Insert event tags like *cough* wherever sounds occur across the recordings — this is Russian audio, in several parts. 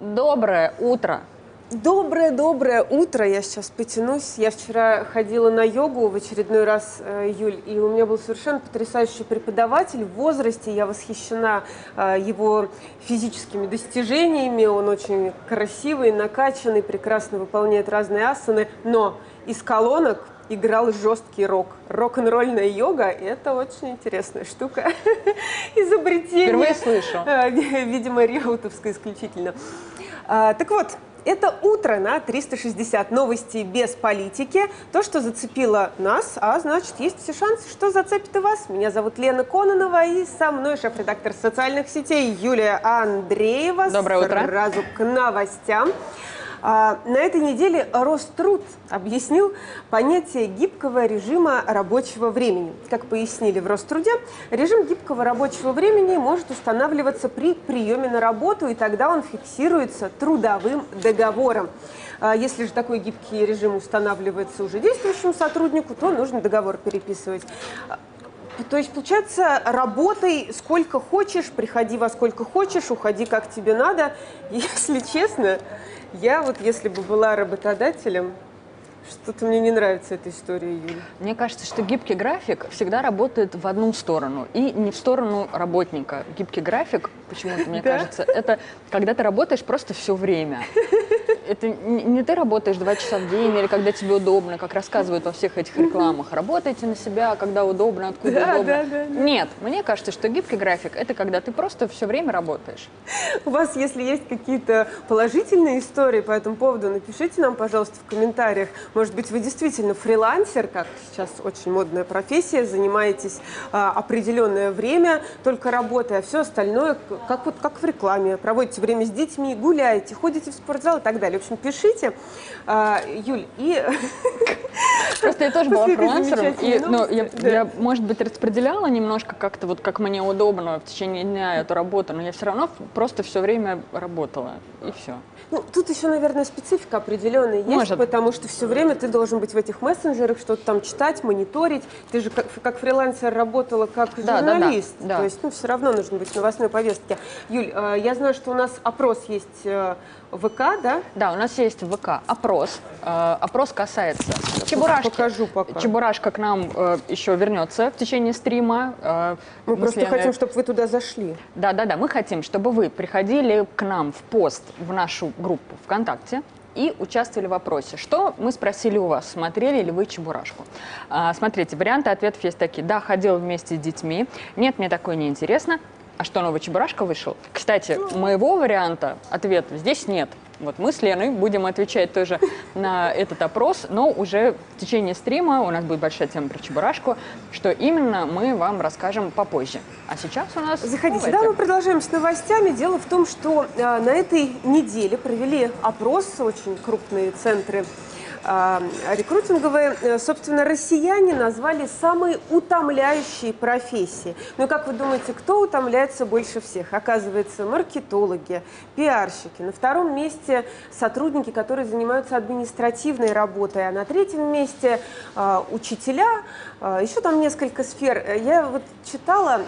Доброе утро. Доброе-доброе утро. Я сейчас потянусь. Я вчера ходила на йогу в очередной раз, э, Юль, и у меня был совершенно потрясающий преподаватель в возрасте. Я восхищена э, его физическими достижениями. Он очень красивый, накачанный, прекрасно выполняет разные асаны. Но из колонок играл жесткий рок. Рок-н-ролльная йога – это очень интересная штука. *laughs* Изобретение. Впервые слышу. *laughs* э, Видимо, реутовское исключительно. А, Так вот, это утро на 360 новости без политики. То, что зацепило нас, а значит, есть все шансы, что зацепит и вас. Меня зовут Лена Кононова, и со мной шеф-редактор социальных сетей Юлия Андреева. Доброе утро. Сразу к новостям. А, На этой неделе Роструд объяснил понятие гибкого режима рабочего времени. Как пояснили в Роструде, режим гибкого рабочего времени может устанавливаться при приеме на работу, и тогда он фиксируется трудовым договором. А Если же такой гибкий режим устанавливается уже действующему сотруднику, то нужно договор переписывать. А, То есть, получается, работай сколько хочешь, приходи во сколько хочешь, уходи как тебе надо. *laughs* Если честно, я вот если бы была работодателем, что-то мне не нравится эта история, Юля. Мне кажется, что гибкий график всегда работает в одну сторону и не в сторону работника. Гибкий график, почему-то мне Да? кажется, это когда ты работаешь просто все время. *laughs* Это не ты работаешь два часа в день или когда тебе удобно, как рассказывают во всех этих рекламах. Работайте на себя, когда удобно, откуда Да, удобно. да, да, да. Нет, мне кажется, что гибкий график это когда ты просто все время работаешь. У вас, если есть какие-то положительные истории по этому поводу, напишите нам, пожалуйста, в комментариях. Может быть, вы действительно фрилансер, как сейчас очень модная профессия, занимаетесь а, определенное время только работой, а все остальное, как вот как в рекламе, проводите время с детьми, гуляете, ходите в спортзал и так далее. В общем, пишите. А, Юль, и *laughs* Просто я тоже была фрилансером, и ну, я, да. я, может быть, распределяла немножко как-то вот как мне удобно в течение дня эту работу, но я все равно просто все время работала, и все. Ну, тут еще, наверное, специфика определенная есть, Может. потому что все время ты должен быть в этих мессенджерах, что-то там читать, мониторить. Ты же как, как фрилансер работала как Да, да, да, журналист. да. То есть, ну, все равно нужно быть в новостной повестке. Юль, э, я знаю, что у нас опрос есть э, в ВК, да? Да, у нас есть в ВК опрос. Э, опрос касается Чебурашки. покажу пока. Чебурашка к нам э, еще вернется в течение стрима. Э, Мы с просто Леной- хотим, чтобы вы туда зашли. Да, да, да. Мы хотим, чтобы вы приходили к нам в пост в нашу группу ВКонтакте и участвовали в вопросе. Что мы спросили у вас? Смотрели ли вы Чебурашку? А, смотрите, варианты ответов есть такие. Да, ходил вместе с детьми. Нет, мне такое не интересно. А что, новый Чебурашка вышел? Кстати, моего варианта ответа здесь нет. Вот мы с Леной будем отвечать тоже на этот опрос, но уже в течение стрима у нас будет большая тема про Чебурашку, что именно мы вам расскажем попозже. А сейчас у нас Заходите. Да, мы продолжаем с новостями. Дело в том, что э, на этой неделе провели опрос, очень крупные центры рекрутинговые. Э, Собственно, россияне назвали самые утомляющие профессии. Ну и как вы думаете, кто утомляется больше всех? Оказывается, маркетологи, пиарщики. На втором месте сотрудники, которые занимаются административной работой. А на третьем месте э, учителя. Э, еще там несколько сфер. Я вот читала,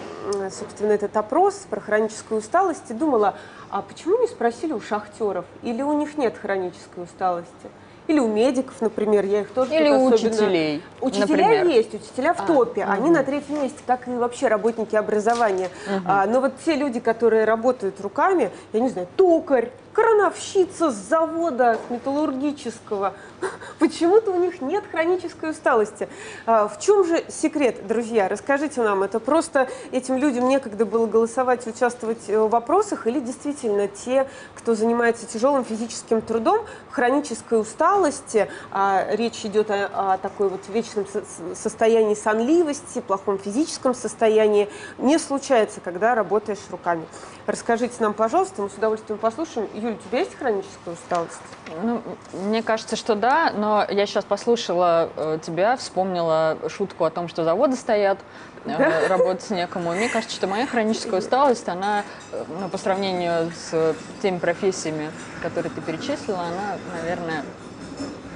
собственно, этот опрос про хроническую усталость и думала, а почему не спросили у шахтеров? Или у них нет хронической усталости? Или у медиков, например, я их тоже Или у особенно- учителей, Учителя например. есть, учителя в А, топе, они на третьем месте, как и вообще работники образования. А, но вот те люди, которые работают руками, я не знаю, токарь, крановщица с завода металлургического, *laughs* почему-то у них нет хронической усталости. А, в чем же секрет, друзья? Расскажите нам, это просто этим людям некогда было голосовать, участвовать э, в вопросах, или действительно те, кто занимается тяжелым физическим трудом, хронической усталости, а речь идет о, о такой вот вечном состоянии сонливости, плохом физическом состоянии, не случается, когда работаешь руками. Расскажите нам, пожалуйста, мы с удовольствием послушаем. Юль, у тебя есть хроническая усталость? Ну, мне кажется, что да, но я сейчас послушала э, тебя, вспомнила шутку о том, что заводы стоят, э, работать некому. Мне кажется, что моя хроническая усталость, она э, ну, по сравнению с теми профессиями, которые ты перечислила, она, наверное,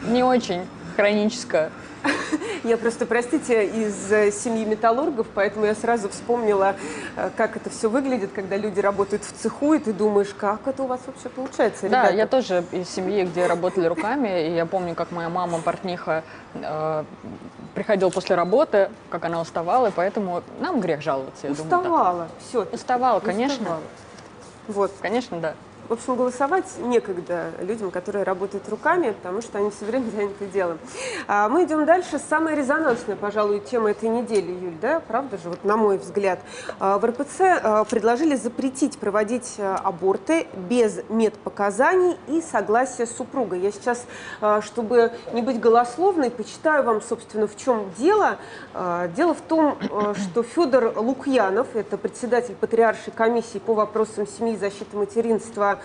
не очень хроническая. *laughs* Я просто, простите, из э, семьи металлургов, поэтому я сразу вспомнила, э, как это все выглядит, когда люди работают в цеху, и ты думаешь, как это у вас вообще получается, Да, ребята? я тоже из семьи, где работали руками, и я помню, как моя мама, портниха, э, приходила после работы, как она уставала, и поэтому нам грех жаловаться, я думаю. так. Уставала, все. Уставала, конечно. Вот. Конечно, да. В общем, голосовать некогда людям, которые работают руками, потому что они все время заняты делом. А мы идем дальше. Самая резонансная, пожалуй, тема этой недели, Юль, да? Правда же, вот на мой взгляд. А, В РПЦ а, предложили запретить проводить а, аборты без медпоказаний и согласия супруга. Я сейчас, чтобы не быть голословной, почитаю вам, собственно, в чем дело. Дело в том, что Федор Лукьянов, это председатель Патриаршей комиссии по вопросам семьи, защиты материнства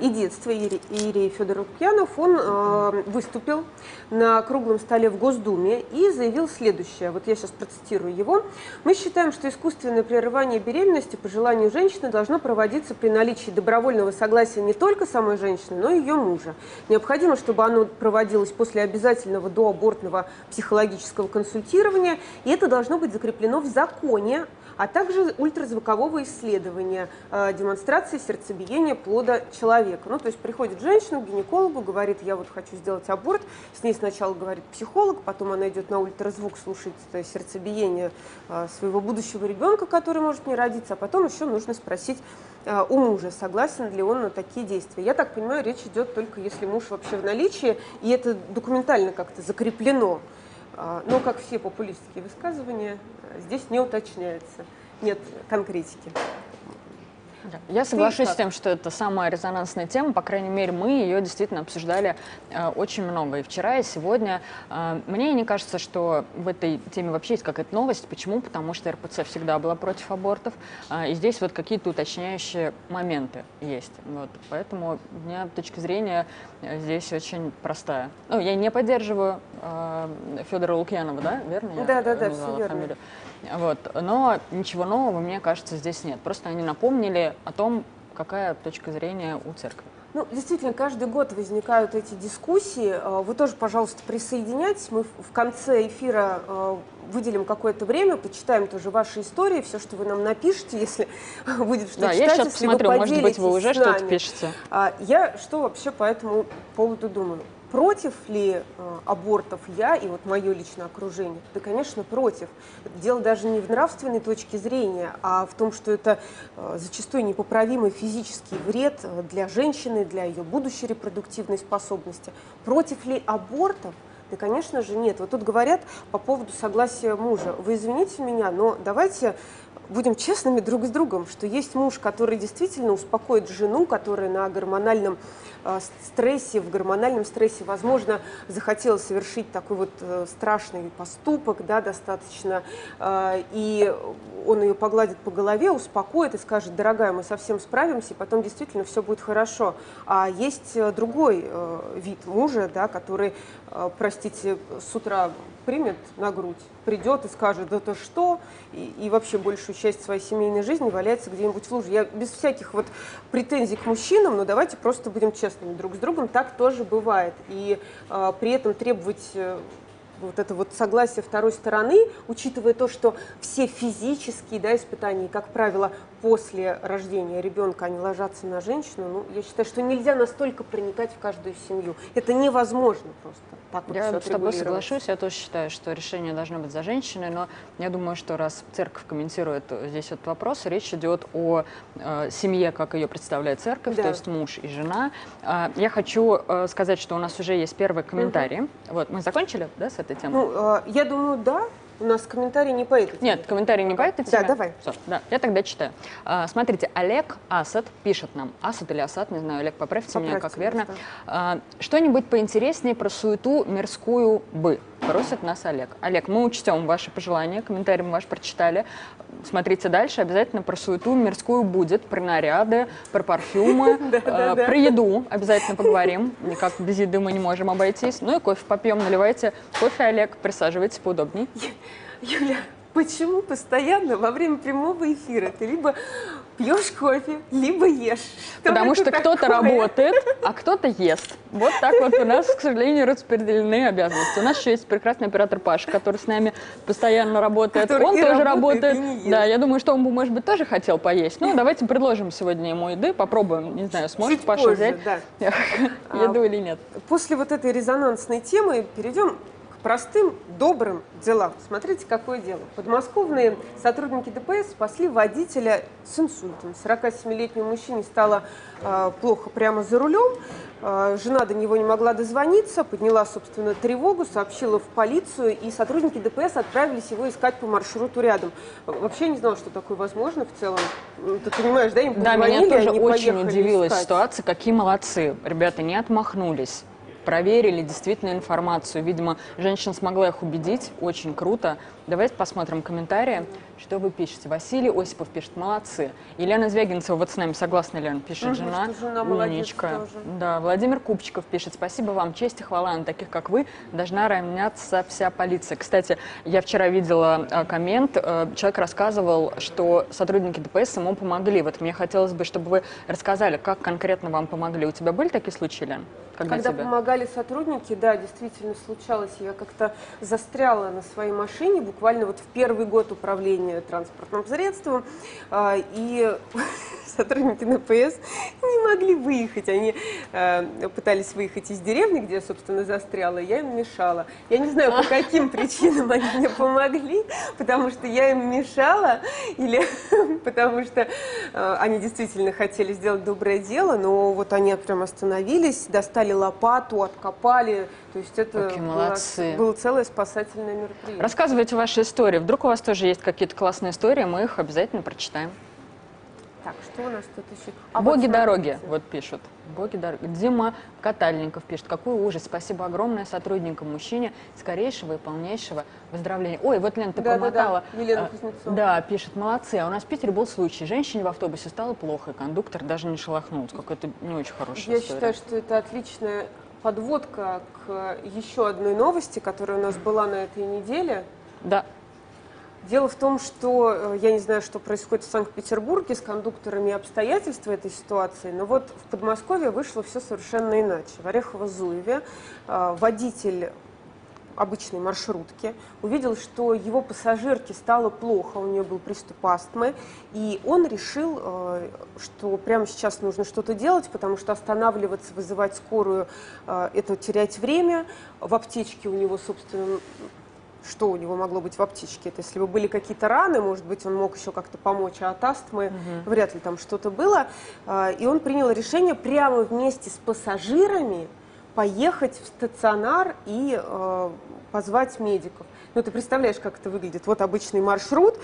и детства, Иерей Федор Лукьянов, он а, выступил на круглом столе в Госдуме и заявил следующее. Вот я сейчас процитирую его. Мы считаем, что искусственное прерывание беременности по желанию женщины должно проводиться при наличии добровольного согласия не только самой женщины, но и ее мужа. Необходимо, чтобы оно проводилось после обязательного доабортного психологического консультирования, и это должно быть закреплено в законе, а также ультразвукового исследования, э, демонстрации сердцебиения плода человека. Ну, то есть приходит женщина к гинекологу, говорит, я вот хочу сделать аборт, с ней сначала говорит психолог, потом она идет на ультразвук слушать э, сердцебиение э, своего будущего ребенка, который может не родиться, а потом еще нужно спросить у мужа, согласен ли он на такие действия. Я так понимаю, речь идет только если муж вообще в наличии, и это документально как-то закреплено. А, Но, как все популистские высказывания, здесь не уточняется. Нет конкретики. Да. Я соглашусь с тем, что это самая резонансная тема, по крайней мере, мы ее действительно обсуждали э, очень много и вчера, и сегодня. Э, мне не кажется, что в этой теме вообще есть какая-то новость. Почему? Потому что РПЦ всегда была против абортов, э, и здесь вот какие-то уточняющие моменты есть. Вот. Поэтому у меня точка зрения э, здесь очень простая. Ну, я не поддерживаю э, Федора Лукьянова, да, верно? я Да-да-да, назвала всё верно. фамилию? Вот. Но ничего нового, мне кажется, здесь нет. Просто они напомнили о том, какая точка зрения у церкви. Ну, действительно, каждый год возникают эти дискуссии. Э, Вы тоже, пожалуйста, присоединяйтесь. Мы в конце эфира э, выделим какое-то время, почитаем тоже ваши истории, все, что вы нам напишите, *laughs* если будет что да, читать, я сейчас посмотрю, может быть, вы уже что-то пишете. А, Я что вообще по этому поводу думаю? Против ли э, абортов я и вот мое личное окружение? Да, конечно, против. Дело даже не в нравственной точке зрения, а в том, что это э, зачастую непоправимый физический вред э, для женщины, для ее будущей репродуктивной способности. Против ли абортов? Да, конечно же, нет. Вот тут говорят по поводу согласия мужа. Вы извините меня, но давайте будем честными друг с другом, что есть муж, который действительно успокоит жену, которая на гормональном стрессе, в гормональном стрессе, возможно, захотела совершить такой вот э, страшный поступок, да, достаточно, э, и он ее погладит по голове, успокоит и скажет, дорогая, мы совсем справимся, и потом действительно все будет хорошо. А есть э, другой вид мужа, да, который, простите, с утра примет на грудь, придет и скажет, да то что, и, и вообще большую часть своей семейной жизни валяется где-нибудь в луже. Я без всяких вот претензий к мужчинам, но давайте просто будем честными друг с другом, так тоже бывает. И э, при этом требовать э, вот это вот согласие второй стороны, учитывая то, что все физические да, испытания, как правило, после рождения ребенка, они ложатся на женщину, ну, я считаю, что нельзя настолько проникать в каждую семью. Это невозможно просто. Так вот Я с тобой соглашусь, я тоже считаю, что решение должно быть за женщиной, но я думаю, что раз церковь комментирует здесь этот вопрос, речь идет о э, семье, как ее представляет церковь, Да. то есть муж и жена. А, я хочу э, сказать, что у нас уже есть первый комментарий. Вот, мы закончили, да, с этой темой? Ну, э, я думаю, да. У нас комментарий не по этой теме. Нет, комментарий не по этой Да, теме. давай. Всё, да, я тогда читаю. А, смотрите, Олег Асад пишет нам. Асад или Асад, не знаю, Олег, поправьте меня, как Поправьте верно. А, что-нибудь поинтереснее про суету мирскую бы. Просит нас Олег. Олег, мы учтем ваши пожелания, комментарий мы ваш прочитали. Смотрите дальше, обязательно про суету мирскую будет, про наряды, про парфюмы, *laughs* э, про еду обязательно поговорим. Никак без еды мы не можем обойтись. Ну и кофе попьем, наливайте кофе, Олег, присаживайтесь поудобней. Юля, почему постоянно во время прямого эфира ты либо пьешь кофе, либо ешь. Что Потому что кто-то работает, а кто-то ест. Вот так вот у нас, к сожалению, распределены обязанности. У нас еще есть прекрасный оператор Паша, который с нами постоянно работает. Который он тоже работает. работает Да, я думаю, что он бы, может быть, тоже хотел поесть. Ну, давайте предложим сегодня ему еды, попробуем. Не знаю, сможет Чуть Паша позже, взять да. *laughs* еду или нет. После вот этой резонансной темы перейдем простым, добрым делам. Смотрите, какое дело. Подмосковные сотрудники ДПС спасли водителя с инсультом. 47-летнему мужчине стало э, плохо прямо за рулем. Э, жена до него не могла дозвониться, подняла, собственно, тревогу, сообщила в полицию, и сотрудники ДПС отправились его искать по маршруту рядом. Вообще не знала, что такое возможно в целом. Ну, Ты понимаешь, да, им Да, меня тоже очень удивила искать. ситуация. Какие молодцы. Ребята не отмахнулись. Проверили действительно информацию. Видимо, женщина смогла их убедить. Очень круто. Давайте посмотрим комментарии, что вы пишете. Василий Осипов пишет, молодцы. Елена Звягинцева, вот с нами согласна, Лена, пишет жена. жена Умничка. Да, Владимир Купчиков пишет, спасибо вам, честь и хвала на таких, как вы, должна равняться вся полиция. Кстати, я вчера видела э, коммент, э, человек рассказывал, что сотрудники ДПС ему помогли. Вот мне хотелось бы, чтобы вы рассказали, как конкретно вам помогли. У тебя были такие случаи, Лен? Когда, Когда тебе? помогали сотрудники, да, действительно случалось. Я как-то застряла на своей машине буквально вот в первый год управления транспортным средством. а, И *laughs* сотрудники ДПС не могли выехать. Они э, пытались выехать из деревни, где я, собственно, застряла. Я им мешала. Я не знаю, по *laughs* каким причинам они мне помогли, потому что я им мешала или *laughs* потому что э, они действительно хотели сделать доброе дело, но вот они прям остановились, достали лопату, откопали. То есть это Какие молодцы. было целое спасательное мероприятие. Рассказывайте ваши истории. Вдруг у вас тоже есть какие-то классные истории, мы их обязательно прочитаем. Так, что у нас тут еще? Боги дороги, вот пишут. Боги дороги. Дима Катальников пишет. Какой ужас. Спасибо огромное сотрудникам мужчине. Скорейшего и полнейшего выздоровления. Ой, вот, Лен, ты Да-да-да, промотала. Елена А, Кузнецова. Да, пишет. Молодцы. А у нас в Питере был случай. Женщине в автобусе стало плохо, и кондуктор даже не шелохнулся. Какая-то не очень хорошая Я история. считаю, что это отличная подводка к еще одной новости, которая у нас была на этой неделе. Да. Дело в том, что э, я не знаю, что происходит в Санкт-Петербурге с кондукторами и обстоятельства этой ситуации, но вот в Подмосковье вышло все совершенно иначе. В Орехово-Зуеве э, водитель обычной маршрутки увидел, что его пассажирке стало плохо, у нее был приступ астмы, и он решил, э, что прямо сейчас нужно что-то делать, потому что останавливаться, вызывать скорую, э, это терять время. В аптечке у него, собственно, что у него могло быть в аптечке? Это если бы были какие-то раны, может быть, он мог еще как-то помочь, а от астмы вряд ли там что-то было. А, И он принял решение прямо вместе с пассажирами поехать в стационар и э, позвать медиков. Ну, ты представляешь, как это выглядит. Вот обычный маршрут,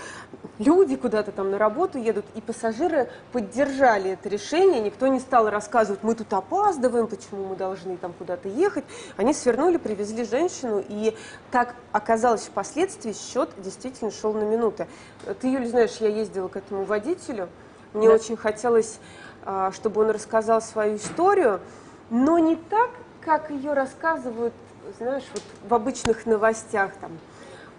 люди куда-то там на работу едут, и пассажиры поддержали это решение. Никто не стал рассказывать, мы тут опаздываем, почему мы должны там куда-то ехать. Они свернули, привезли женщину, и так оказалось впоследствии, счет действительно шел на минуты. Ты, Юля, знаешь, я ездила к этому водителю, мне Да. очень хотелось, а, чтобы он рассказал свою историю, но не так, как ее рассказывают, знаешь, вот в обычных новостях там.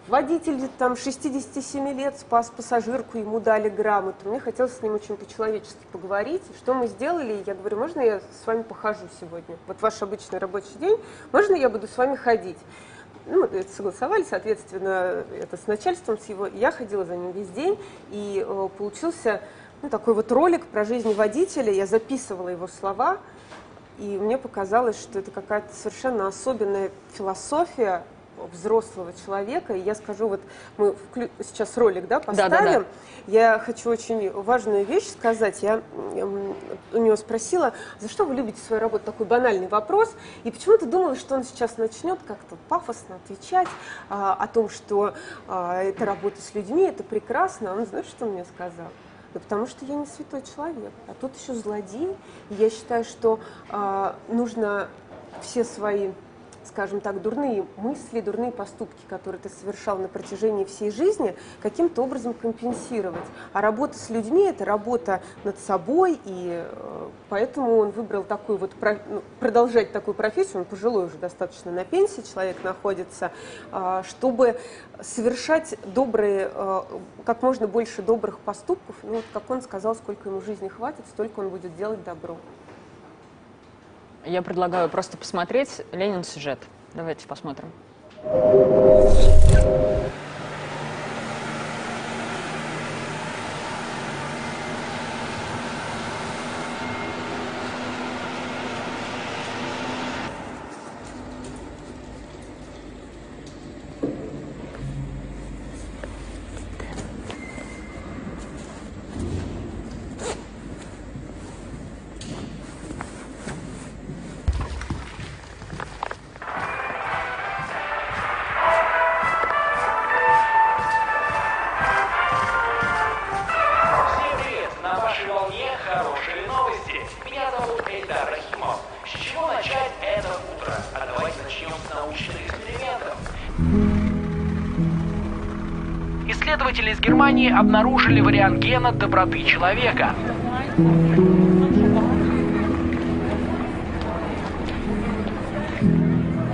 Водитель там 67 лет спас пассажирку, ему дали грамоту. Мне хотелось с ним очень по-человечески поговорить. Что мы сделали? Я говорю, можно я с вами похожу сегодня? Вот ваш обычный рабочий день, можно я буду с вами ходить? Ну, это согласовали, соответственно, это с начальством, с его. Я ходила за ним весь день, и э, получился ну, такой вот ролик про жизнь водителя. Я записывала его слова, и мне показалось, что это какая-то совершенно особенная философия взрослого человека. И я скажу, вот мы вклю- сейчас ролик да, поставим. Да-да-да. Я хочу очень важную вещь сказать. Я м, у него спросила, за что вы любите свою работу? Такой банальный вопрос. И почему-то думала, что он сейчас начнет как-то пафосно отвечать а, о том, что а, это работа с людьми, это прекрасно. А он, знаешь, что мне сказал? Да потому что я не святой человек, а тут еще злодей. Я считаю, что а, нужно все свои скажем так, дурные мысли, дурные поступки, которые ты совершал на протяжении всей жизни, каким-то образом компенсировать. А работа с людьми – это работа над собой, и э, поэтому он выбрал такую вот, ну, продолжать такую профессию, он пожилой уже достаточно на пенсии, человек находится, а, чтобы совершать добрые, э, как можно больше добрых поступков. Ну вот, как он сказал, сколько ему жизни хватит, столько он будет делать добро. Я предлагаю просто посмотреть Ленин сюжет. Давайте посмотрим. Исследователи из Германии обнаружили вариант гена доброты человека.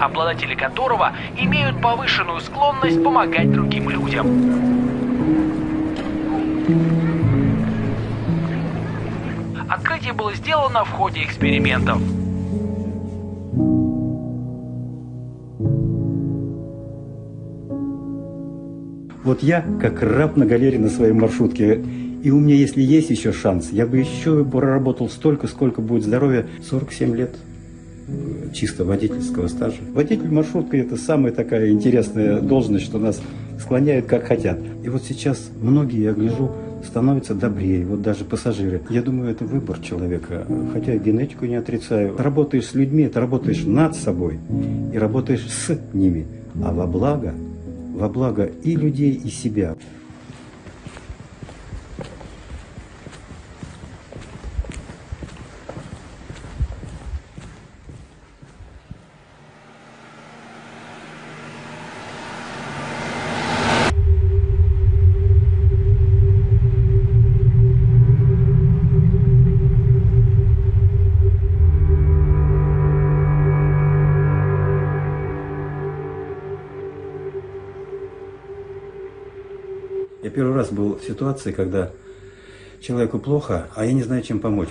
обладатели которого имеют повышенную склонность помогать другим людям. Открытие было сделано в ходе экспериментов. Я как раб на галере на своей маршрутке. И у меня, если есть еще шанс, я бы еще проработал столько, сколько будет здоровья. 47 лет чисто водительского стажа. Водитель маршрутки – это самая такая интересная должность, что нас склоняют как хотят. И вот сейчас многие, я гляжу, становятся добрее, вот даже пассажиры. Я думаю, это выбор человека, хотя генетику не отрицаю. Работаешь с людьми, это работаешь над собой и работаешь с ними, а во благо – во благо и людей, и себя. Первый раз был в ситуации, когда человеку плохо, а я не знаю, чем помочь.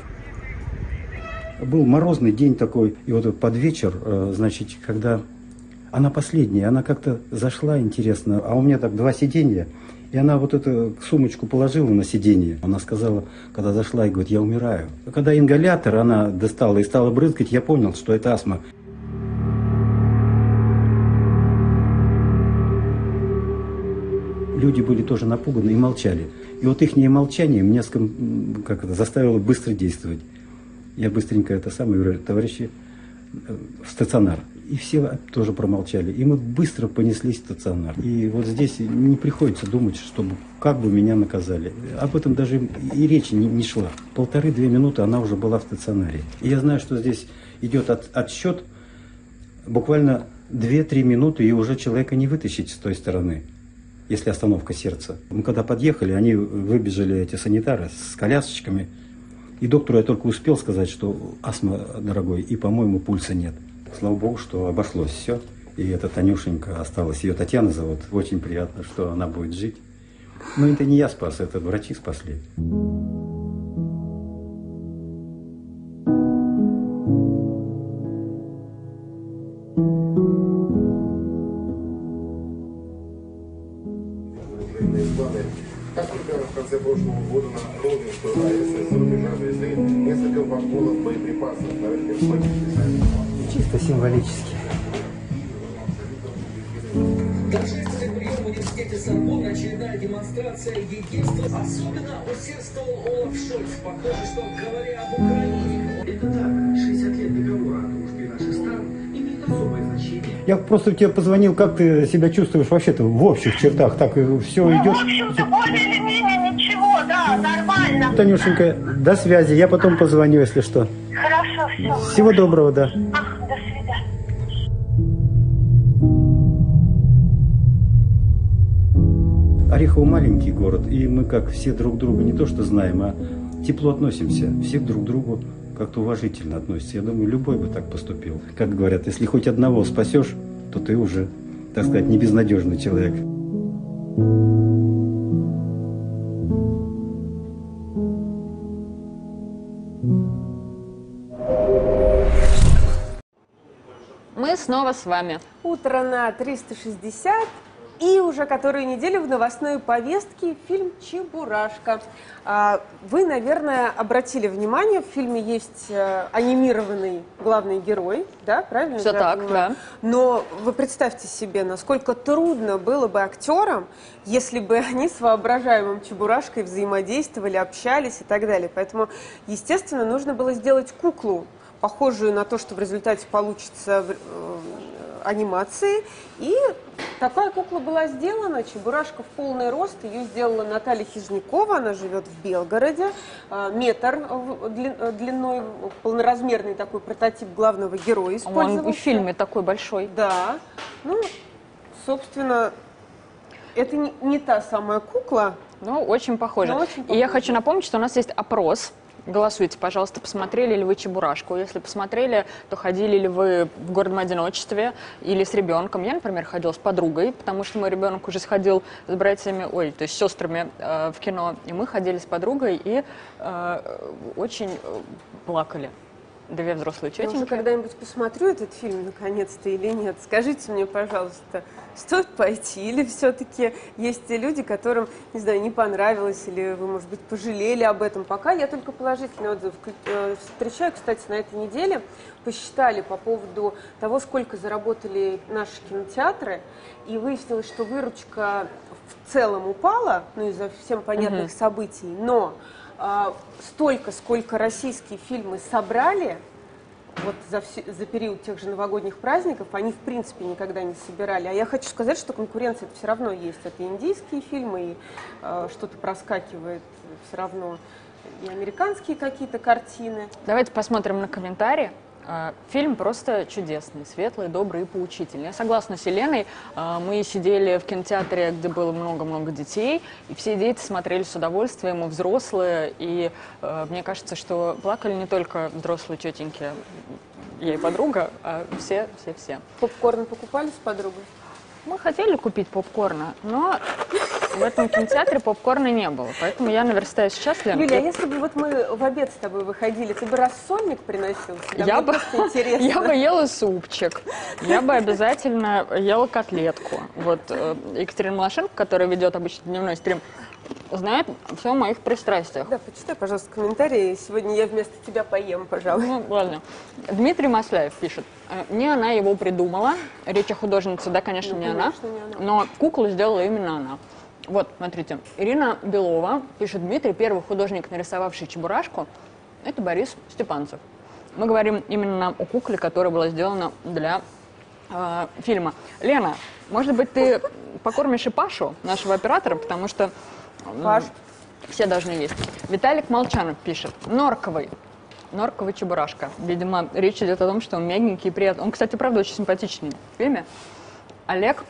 Был морозный день такой, и вот под вечер, э, значит, когда она последняя, она как-то зашла интересно, а у меня так два сиденья, и она вот эту сумочку положила на сиденье. Она сказала, когда зашла, и говорит, я умираю. Когда ингалятор она достала и стала брызгать, я понял, что это астма. Люди были тоже напуганы и молчали. И вот их молчание меня как это, заставило быстро действовать. Я быстренько это самое говорю, товарищи, э, в стационар. И все тоже промолчали. И мы быстро понеслись в стационар. И вот здесь не приходится думать, чтобы как бы меня наказали. Об этом даже и речи не, не шла. Полторы-две минуты она уже была в стационаре. И я знаю, что здесь идет от, отсчет буквально 2-3 минуты, и уже человека не вытащить с той стороны если остановка сердца. Мы когда подъехали, они выбежали, эти санитары, с колясочками. И доктору я только успел сказать, что астма, дорогой, и, по-моему, пульса нет. Слава богу, что обошлось все. И эта Танюшенька осталась. Ее Татьяна зовут. Очень приятно, что она будет жить. Но это не я спас, это врачи спасли. Чисто символически. Торжественный прием в университете Сорбонна, очередная демонстрация единства. Особенно усердствовал Олаф Шольц. Похоже, что говоря об Украине... Это так, 60 лет договора я просто тебе позвонил, как ты себя чувствуешь вообще-то в общих чертах, так э, все ну, идет. в общем-то, более или менее ничего, да, нормально. Танюшенька, до связи, я потом позвоню, если что. Хорошо, все. Всего хорошо. доброго, да. Ах, до свидания. Орехово маленький город, и мы как все друг друга не то что знаем, а тепло относимся, все друг к другу как-то уважительно относятся. Я думаю, любой бы так поступил. Как говорят, если хоть одного спасешь, то ты уже, так сказать, не безнадежный человек. Мы снова с вами. Утро на 360 и уже которую неделю в новостной повестке фильм «Чебурашка». А, Вы, наверное, обратили внимание, в фильме есть э, анимированный главный герой, да, правильно? Всё я так, понимаю? да. Но вы представьте себе, насколько трудно было бы актерам, если бы *laughs* они с воображаемым Чебурашкой взаимодействовали, общались и так далее. Поэтому, естественно, нужно было сделать куклу, похожую на то, что в результате получится э, анимации. И такая кукла была сделана. Чебурашка в полный рост. Ее сделала Наталья Хижникова. Она живет в Белгороде. А, Метр длиной, полноразмерный такой прототип главного героя Он использовался. и в фильме такой большой. Да. Ну, собственно, это не, не та самая кукла. Ну, очень похоже. Ну, очень И я похоже. хочу напомнить, что у нас есть опрос. Голосуйте, пожалуйста, посмотрели ли вы «Чебурашку». Если посмотрели, то ходили ли вы в городом одиночестве или с ребенком. Я, например, ходила с подругой, потому что мой ребенок уже сходил с братьями, ой, то есть с сестрами э, в кино. И мы ходили с подругой и э, очень э, плакали. Две взрослые Я уже тетеньки. когда-нибудь посмотрю этот фильм наконец-то или нет. Скажите мне, пожалуйста, стоит пойти или все-таки есть те люди, которым, не знаю, не понравилось или вы, может быть, пожалели об этом. Пока я только положительные отзывы вк- э, встречаю. Кстати, на этой неделе посчитали по поводу того, сколько заработали наши кинотеатры, и выяснилось, что выручка в целом упала, ну, из-за всем понятных событий, но а, столько, сколько российские фильмы собрали, вот за, все- за период тех же новогодних праздников, они в принципе никогда не собирали. А я хочу сказать, что конкуренция все равно есть. Это индийские фильмы, и э, что-то проскакивает все равно. И американские какие-то картины. Давайте посмотрим на комментарии. А, Фильм просто чудесный, светлый, добрый и поучительный. Я согласна с Еленой. А, Мы сидели в кинотеатре, где было много-много детей, и все дети смотрели с удовольствием, и взрослые. И э, мне кажется, что плакали не только взрослые тетеньки, я и подруга, а все, все, все. Попкорн покупали с подругой? Мы хотели купить попкорна, но в этом кинотеатре попкорна не было. Поэтому я наверстаюсь сейчас, Лен. Юля, а если бы вот мы в обед с тобой выходили, ты бы рассольник приносил сюда? Я бы, *laughs* я бы ела супчик, я бы обязательно ела котлетку. Вот э, Екатерина Малашенко, которая ведет обычно дневной стрим, знает все о моих пристрастиях. Да, почитай, пожалуйста, комментарии. Сегодня я вместо тебя поем, пожалуй. Ну, ладно. Дмитрий Масляев пишет. «Э, Не она его придумала. Речь о художнице, да, конечно, Ну, не конечно, она. не она. Но куклу сделала именно она. Вот, смотрите. Ирина Белова пишет. Дмитрий, первый художник, нарисовавший Чебурашку, это Борис Степанцев. Мы говорим именно о кукле, которая была сделана для э, фильма. Лена, может быть, ты покормишь и Пашу, нашего оператора, потому что Паш. все должны есть. Виталик Молчанов пишет. Норковый. Норковый чебурашка. Видимо, речь идет о том, что он мягенький и приятный. Он, кстати, правда, очень симпатичный в фильме. Олег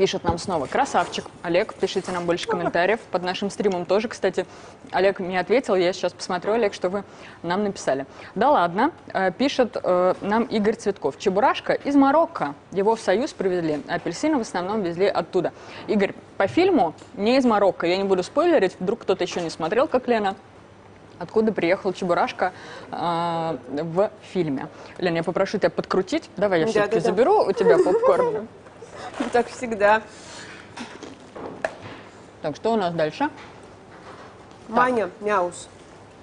пишет нам снова. Красавчик. Олег, пишите нам больше комментариев. Под нашим стримом тоже, кстати. Олег мне ответил. Я сейчас посмотрю, Олег, что вы нам написали. Да ладно. Э, Пишет э, нам Игорь Цветков. Чебурашка из Марокко. Его в Союз привезли. Апельсины в основном везли оттуда. Игорь, по фильму не из Марокко. Я не буду спойлерить. Вдруг кто-то еще не смотрел, как Лена. Откуда приехал Чебурашка э, в фильме. Лена, я попрошу тебя подкрутить. Давай я Да, все-таки да, да. заберу у тебя попкорн. *laughs* *laughs* Так всегда. Так, что у нас дальше? Маня, мяус.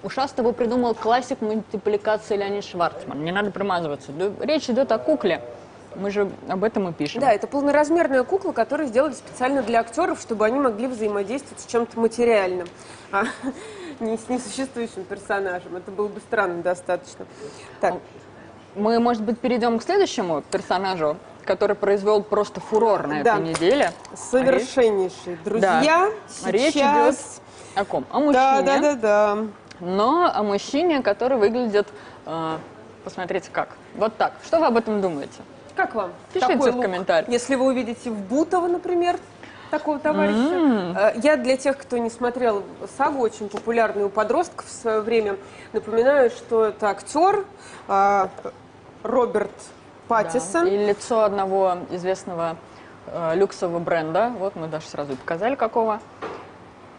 Ушастого придумал классик мультипликации Леонид Шварцман. Не надо примазываться. Речь идет о кукле. Мы же об этом и пишем. Да, это полноразмерная кукла, которую сделали специально для актеров, чтобы они могли взаимодействовать с чем-то материальным, *laughs* а не с несуществующим персонажем. Это было бы странно достаточно. Так, Мы, может быть, перейдем к следующему персонажу, который произвел просто фурор на Да. этой неделе. совершеннейшие друзья. Речь Сейчас... идет о ком? О мужчине. Да, да, да, да. Но о мужчине, который выглядит... э, посмотрите как. Вот так. Что вы об этом думаете? Как вам? Пишите такой в комментариях. Если вы увидите в Бутово, например, такого товарища. Э, Я для тех, кто не смотрел сагу, очень популярную у подростков в свое время, напоминаю, что это актер э, Роберт Паттисон. Да. И лицо одного известного э, люксового бренда. Вот мы даже сразу и показали, какого.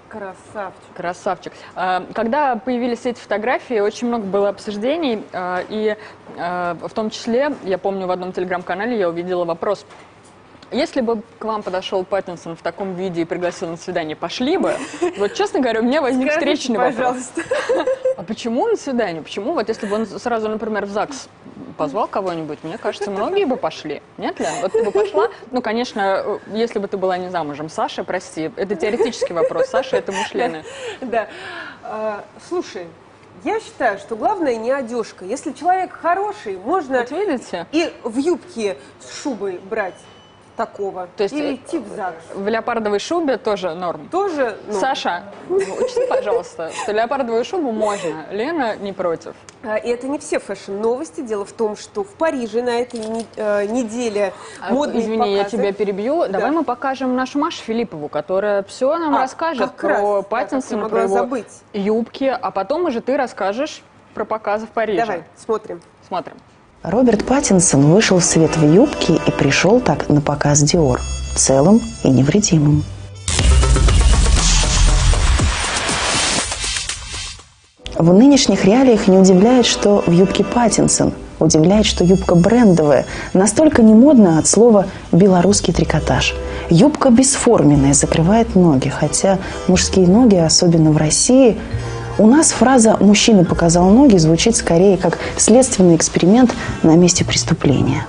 Красавчик. Красавчик. А, Когда появились эти фотографии, очень много было обсуждений, а, и а, в том числе, я помню, в одном телеграм-канале я увидела вопрос, если бы к вам подошел Паттинсон в таком виде и пригласил на свидание, пошли бы? Вот, честно говоря, у меня возник Скажите, встречный вопрос. пожалуйста. *laughs* А почему на свидание? Почему? Вот если бы он сразу, например, в ЗАГС позвал кого-нибудь, мне кажется, многие бы пошли. Нет, Лен? Вот ты бы пошла? Ну, конечно, если бы ты была не замужем. Саша, прости, это теоретический вопрос. Саша, это муж Лены. *laughs* Да. А, Слушай, я считаю, что главное не одежка. Если человек хороший, можно Вот видите? и в юбке с шубой брать такого. То есть, Или э, идти в ЗАГС. В леопардовой шубе тоже норм. Тоже, *laughs* ну, Саша, учти, пожалуйста, что леопардовую шубу можно. Лена не против. А, И это не все фэшн-новости. Дело в том, что в Париже на этой э, неделе А, модные Извини, я показы. тебя перебью. Давай Да. мы покажем нашу Машу Филиппову, которая все нам А, расскажет раз, про я Паттинсона, про его забыть. юбки, а потом уже ты расскажешь про показы в Париже. Давай, смотрим. Смотрим. Роберт Паттинсон вышел в свет в юбке и пришел так на показ Диор, целым и невредимым. В нынешних реалиях не удивляет, что в юбке Паттинсон. Удивляет, что юбка брендовая, настолько не модна от слова «белорусский трикотаж». Юбка бесформенная, закрывает ноги, хотя мужские ноги, особенно в России, у нас фраза «мужчина показал ноги» звучит скорее как следственный эксперимент на месте преступления.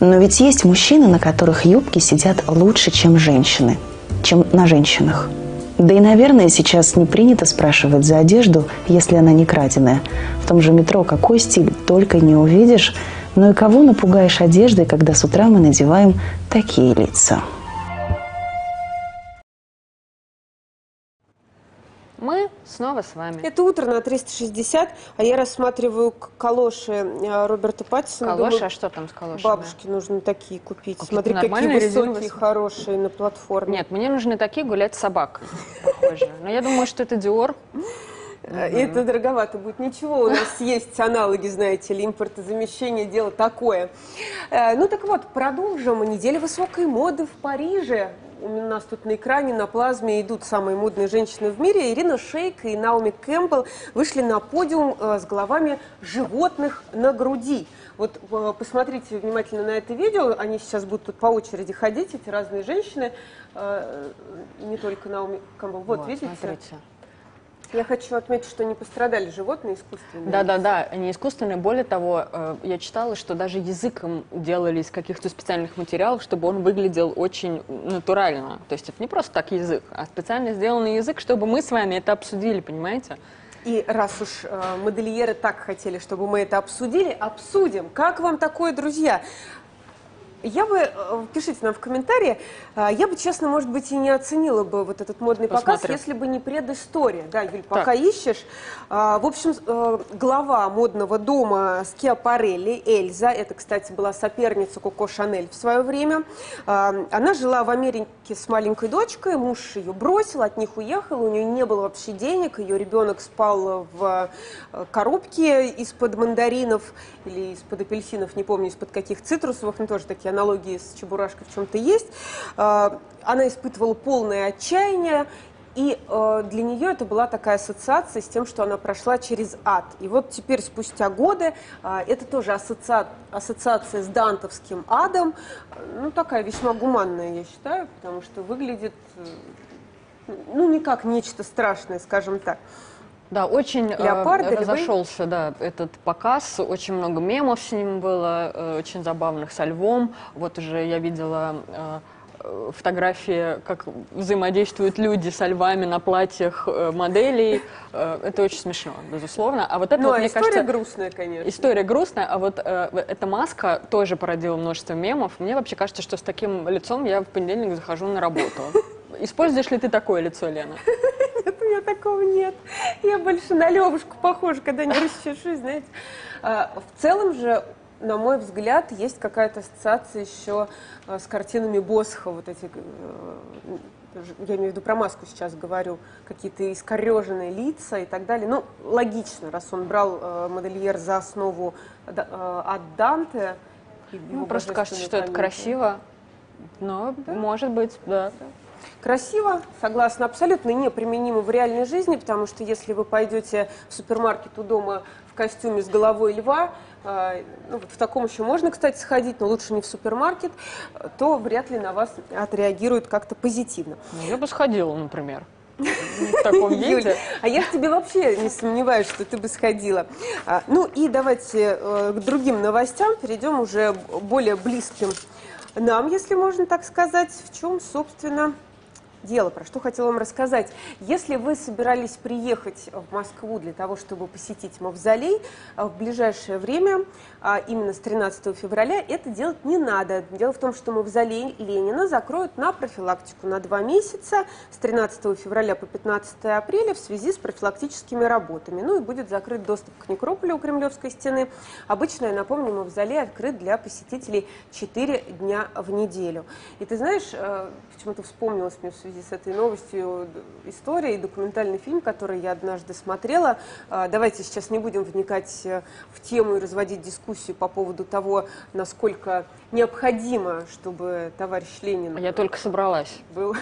Но ведь есть мужчины, на которых юбки сидят лучше, чем женщины, чем на женщинах. Да и, наверное, сейчас не принято спрашивать за одежду, если она не краденая. В том же метро какой стиль только не увидишь, но и кого напугаешь одеждой, когда с утра мы надеваем такие лица. Снова с вами. Это утро на 360, а я рассматриваю калоши э, Роберта Паттисона. Калоши, Думаю, а что там с калошами? Бабушке нужно такие купить. Какие-то Смотри, какие высокие, хорошие на платформе. Нет, мне нужны такие гулять с собакой, похожие. Но я думаю, что это Диор. Э, Это дороговато будет. Ничего, у нас есть аналоги, знаете ли, импортозамещение, дело такое. Э, Ну так вот, продолжим. Неделя высокой моды в Париже. У нас тут на экране, на плазме идут самые модные женщины в мире. Ирина Шейк и Наоми Кэмпбелл вышли на подиум э, с головами животных на груди. Вот э, посмотрите внимательно на это видео. Они сейчас будут тут по очереди ходить, эти разные женщины. Э, Не только Наоми Кэмпбелл. Вот, видите? смотрите. Я хочу отметить, что не пострадали животные искусственные. Да-да-да, они искусственные. Более того, э, я читала, что даже язык им делали из каких-то специальных материалов, чтобы он выглядел очень натурально. То есть это не просто так язык, а специально сделанный язык, чтобы мы с вами это обсудили, понимаете? И раз уж э, модельеры так хотели, чтобы мы это обсудили, обсудим. Как вам такое, друзья? Я бы, э, пишите нам в комментарии, э, я бы, честно, может быть, и не оценила бы вот этот модный показ, Посмотрим. если бы не предыстория. Да, Юль, пока ищешь. А, В общем, э, глава модного дома Скиапарелли, Эльза, это, кстати, была соперница Коко Шанель в свое время, а, она жила в Америке с маленькой дочкой, муж ее бросил, от них уехал, у нее не было вообще денег, ее ребенок спал в э, коробке из-под мандаринов или из-под апельсинов, не помню, из-под каких цитрусовых, но тоже такие аналогии с чебурашкой в чем-то есть. А, Она испытывала полное отчаяние, и э, для нее это была такая ассоциация с тем, что она прошла через ад. И вот теперь, спустя годы, э, это тоже ассоциа- ассоциация с дантовским адом. Ну, такая весьма гуманная, я считаю, потому что выглядит, э, ну, не как нечто страшное, скажем так. Да, очень э, Леопарды, львы? разошелся, да, этот показ, очень много мемов с ним было, э, очень забавных со львом. Вот уже я видела э, фотографии, как взаимодействуют люди со львами на платьях моделей. Это очень смешно, безусловно. А вот это, Ну, вот, а мне история кажется, грустная, конечно. История грустная, а вот э, эта маска тоже породила множество мемов. Мне вообще кажется, что с таким лицом я в понедельник захожу на работу. Используешь ли ты такое лицо, Лена? *laughs* Нет, у меня такого нет. Я больше на Левушку похожа, когда не расчешусь, знаете. А, В целом же, на мой взгляд, есть какая-то ассоциация еще а, с картинами Босха, вот эти э, я имею в виду про маску сейчас говорю, какие-то искореженные лица и так далее. Ну, логично, раз он брал э, модельер за основу да- э, от Данте. Ну, просто кажется, что это красиво. Но, может быть, да. Красиво, согласна, абсолютно неприменимо в реальной жизни, потому что если вы пойдете в супермаркет у дома в костюме с головой льва, э, ну, вот в таком еще можно, кстати, сходить, но лучше не в супермаркет, то вряд ли на вас отреагируют как-то позитивно. Ну, я бы сходила, например. *laughs* В таком виде. а я в тебе вообще не сомневаюсь, что ты бы сходила. А, ну и давайте э, к другим новостям перейдем уже более близким нам, если можно так сказать. В чем, собственно, дело, про что хотела вам рассказать. Если вы собирались приехать в Москву для того, чтобы посетить мавзолей, а, в ближайшее время, а именно с 13 февраля, это делать не надо. Дело в том, что мавзолей Ленина закроют на профилактику на два месяца с 13 февраля по 15 апреля в связи с профилактическими работами. Ну и будет закрыт доступ к некрополю у Кремлевской стены. Обычно, я напомню, мавзолей открыт для посетителей 4 дня в неделю. И ты знаешь, э, почему-то вспомнилась мне в связи с этой новостью история и документальный фильм, который я однажды смотрела. А, Давайте сейчас не будем вникать э, в тему и разводить дискуссию по поводу того, насколько необходимо, чтобы товарищ Ленин Я только собралась. был,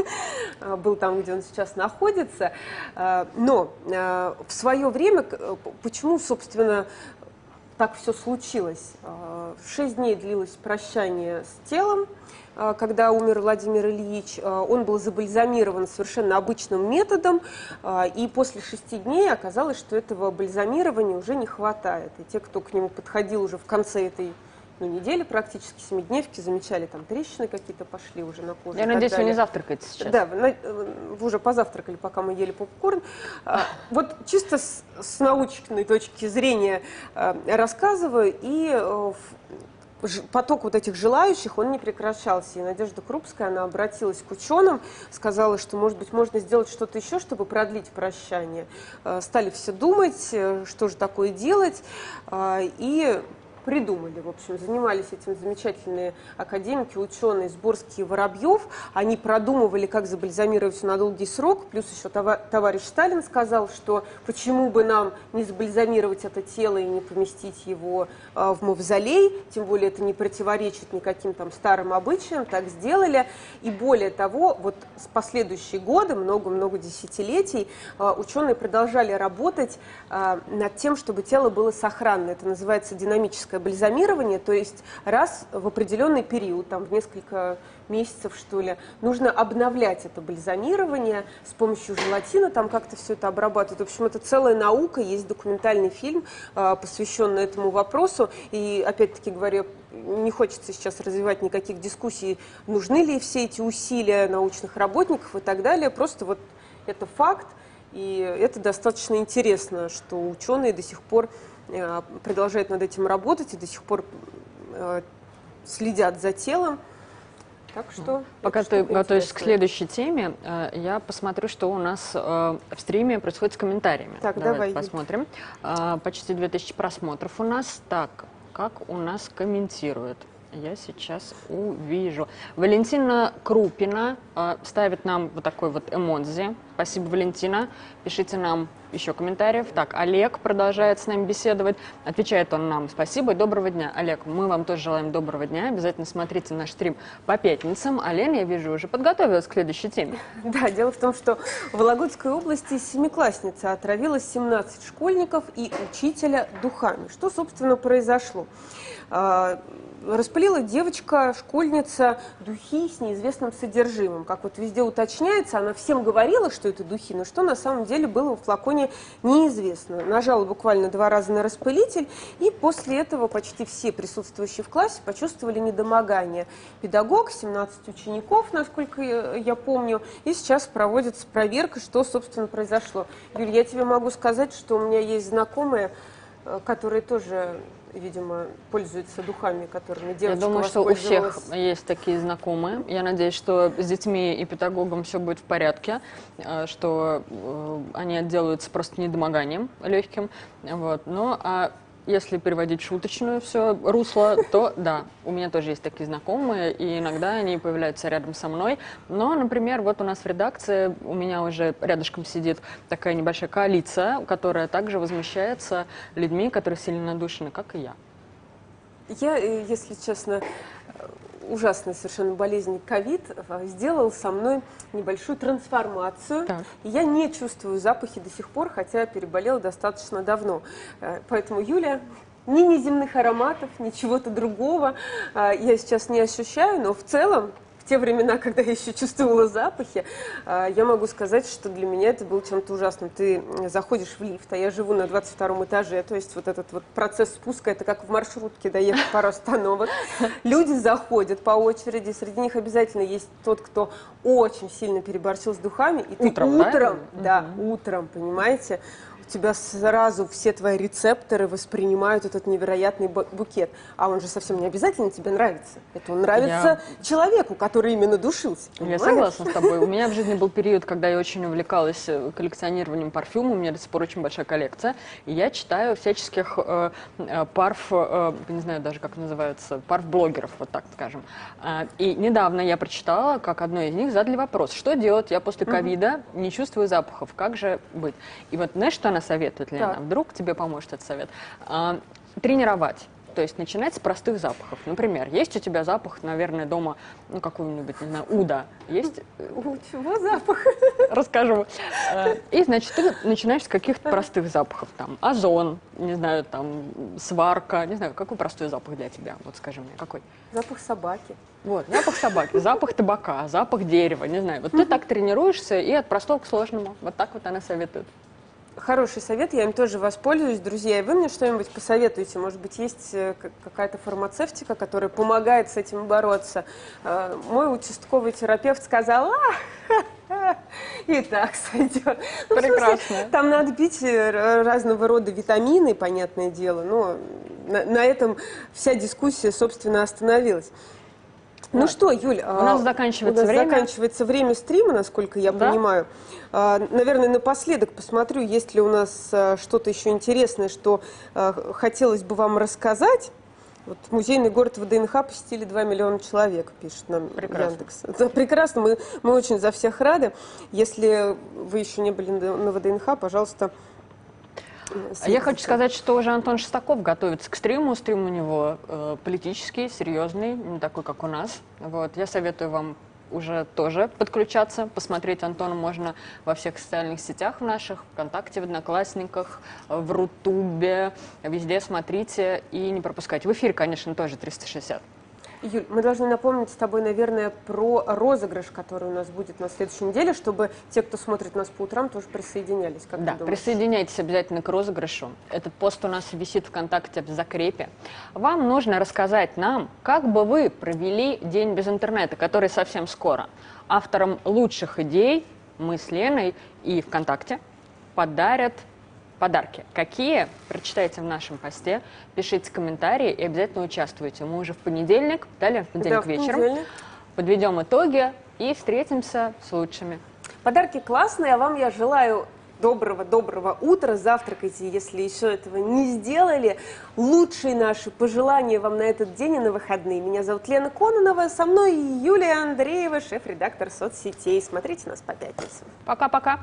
*laughs* а, был там, где он сейчас находится. А, Но в свое время, э, почему, собственно, так все случилось? А, Шесть дней длилось прощание с телом, а, когда умер Владимир Ильич. А, Он был забальзамирован совершенно обычным методом, и после шести дней оказалось, что этого бальзамирования уже не хватает. И те, кто к нему подходил уже в конце этой ну, недели практически, семидневки, замечали, там трещины какие-то пошли уже на коже. Я надеюсь, вы далее. не завтракаете сейчас. Да, вы, вы уже позавтракали, пока мы ели попкорн. А, Вот чисто с, с научной точки зрения э, рассказываю, и э, поток вот этих желающих, он не прекращался. И Надежда Крупская, она обратилась к ученым, сказала, что, может быть, можно сделать что-то еще, чтобы продлить прощание. Э, Стали все думать, э, что же такое делать, а, и придумали. В общем, занимались этим замечательные академики, ученые Сборский и Воробьев. Они продумывали, как забальзамировать на долгий срок. Плюс еще това- товарищ Сталин сказал, что почему бы нам не забальзамировать это тело и не поместить его а, в мавзолей. Тем более это не противоречит никаким там старым обычаям. Так сделали. И более того, вот с последующие годы, много-много десятилетий, а, ученые продолжали работать а, над тем, чтобы тело было сохранно. Это называется динамическое бальзамирование, то есть раз в определенный период, там в несколько месяцев, что ли, нужно обновлять это бальзамирование с помощью желатина, там как-то все это обрабатывают. В общем, это целая наука, есть документальный фильм, а, посвященный этому вопросу. И, опять-таки говорю, не хочется сейчас развивать никаких дискуссий, нужны ли все эти усилия научных работников и так далее. Просто вот это факт, и это достаточно интересно, что ученые до сих пор продолжают над этим работать и до сих пор э, следят за телом. Так что... Пока ты готовишься к интересная. следующей теме, э, я посмотрю, что у нас э, в стриме происходит с комментариями. Так, Давай давай, посмотрим. Почти 2000 просмотров у нас. Так, как у нас комментируют? Я сейчас увижу. Валентина Крупина э, ставит нам вот такой вот эмодзи. Спасибо, Валентина. Пишите нам еще комментариев. Так, Олег продолжает с нами беседовать. Отвечает он нам спасибо и доброго дня. Олег, мы вам тоже желаем доброго дня. Обязательно смотрите наш стрим по пятницам. А Лена, я вижу, уже подготовилась к следующей теме. *laughs* Да, дело в том, что в Вологодской области семиклассница отравила 17 школьников и учителя духами. Что, собственно, произошло? А, Распылила девочка, школьница, духи с неизвестным содержимым. Как вот везде уточняется, она всем говорила, что это духи, но что на самом деле было в флаконе неизвестно. Нажала буквально два раза на распылитель, и после этого почти все присутствующие в классе почувствовали недомогание. Педагог, 17 учеников, насколько я я помню, и сейчас проводится проверка, что, собственно, произошло. Юль, я тебе могу сказать, что у меня есть знакомые, э, которые тоже, видимо, пользуются духами, которыми девочка Я думаю, что у всех есть такие знакомые. Я надеюсь, что с детьми и педагогом все будет в порядке, э, что э, они отделаются просто недомоганием легким. Вот. Ну, а если переводить шуточную все русло, то да, у меня тоже есть такие знакомые, и иногда они появляются рядом со мной. Но, например, вот у нас в редакции, у меня уже рядышком сидит такая небольшая коалиция, которая также возмущается людьми, которые сильно надушены, как и я. Я, э, если честно, ужасная совершенно болезнь ковид э, сделал со мной небольшую трансформацию. Так. И я не чувствую запахи до сих пор, хотя переболела достаточно давно. Э, Поэтому, Юля, ни неземных ароматов, ни чего-то другого э, я сейчас не ощущаю, но в целом те времена, когда я еще чувствовала запахи, э, я могу сказать, что для меня это было чем-то ужасным. Ты заходишь в лифт, а я живу на 22 этаже, то есть вот этот вот процесс спуска, это как в маршрутке доехать пару остановок. Люди заходят по очереди, среди них обязательно есть тот, кто очень сильно переборщил с духами, и ты Утром, да? утром, да, утром, понимаете, тебя сразу все твои рецепторы воспринимают этот невероятный бу- букет. А он же совсем не обязательно тебе нравится. Это он нравится человеку, который именно душился. Я понимаешь? согласна с тобой. У меня в жизни был период, когда я очень увлекалась э, коллекционированием парфюма. У меня до сих пор очень большая коллекция. И я читаю всяческих э, э, парф, э, не знаю даже, как называется, парф-блогеров, вот так скажем. А, И недавно я прочитала, как одной из них задали вопрос, что делать, я после ковида не чувствую запахов, как же быть? И вот знаешь, что она советует, Лена? Так. Вдруг тебе поможет этот совет? А, Тренировать. То есть начинать с простых запахов. Например, есть у тебя запах, наверное, дома, ну, какой-нибудь, не знаю, уда. Есть? У чего запах? Расскажу. Э, И, значит, ты начинаешь с каких-то простых запахов. Там, озон, не знаю, там, сварка. Не знаю, какой простой запах для тебя? Вот скажи мне, какой? Запах собаки. Вот, запах собаки, запах табака, запах дерева, не знаю. Вот ты так тренируешься и от простого к сложному. Вот так вот она советует. Хороший совет, я им тоже воспользуюсь, друзья. И вы мне что-нибудь посоветуете? Может быть, есть э, какая-то фармацевтика, которая помогает с этим бороться? Э, Мой участковый терапевт сказал, а, *laughs* и так сойдет. Ну, в смысле, Прекрасно. Там надо пить э, разного рода витамины, понятное дело, но на, на этом вся дискуссия, собственно, остановилась. Ну Так. что, Юль, У нас заканчивается у нас время. заканчивается время стрима, насколько я Да. понимаю. А, Наверное, напоследок посмотрю, есть ли у нас а, что-то еще интересное, что а, хотелось бы вам рассказать. Вот музейный город ВДНХ посетили 2 миллиона человек, пишет нам Прекрасно. Яндекс. Это прекрасно, мы, мы очень за всех рады. Если вы еще не были на ВДНХ, пожалуйста, Я хочу сказать, что уже Антон Шестаков готовится к стриму. Стрим у него э, политический, серьезный, не такой, как у нас. Вот. Я советую вам уже тоже подключаться. Посмотреть Антона можно во всех социальных сетях в наших, ВКонтакте, в Одноклассниках, в Рутубе. Везде смотрите и не пропускайте. В эфире, конечно, тоже 360. Юль, мы должны напомнить с тобой, наверное, про розыгрыш, который у нас будет на следующей неделе, чтобы те, кто смотрит нас по утрам, тоже присоединялись. Как Да, присоединяйтесь обязательно к розыгрышу. Этот пост у нас висит ВКонтакте в закрепе. Вам нужно рассказать нам, как бы вы провели день без интернета, который совсем скоро. Авторам лучших идей мы с Леной и ВКонтакте подарят подарки. Какие? Прочитайте в нашем посте, пишите комментарии и обязательно участвуйте. Мы уже в понедельник, далее в понедельник Да, в вечером, понедельник. подведем итоги и встретимся с лучшими. Подарки классные, а вам я желаю доброго-доброго утра. Завтракайте, если еще этого не сделали. Лучшие наши пожелания вам на этот день и на выходные. Меня зовут Лена Кононова, со мной Юлия Андреева, шеф-редактор соцсетей. Смотрите нас по пятницам. Пока-пока.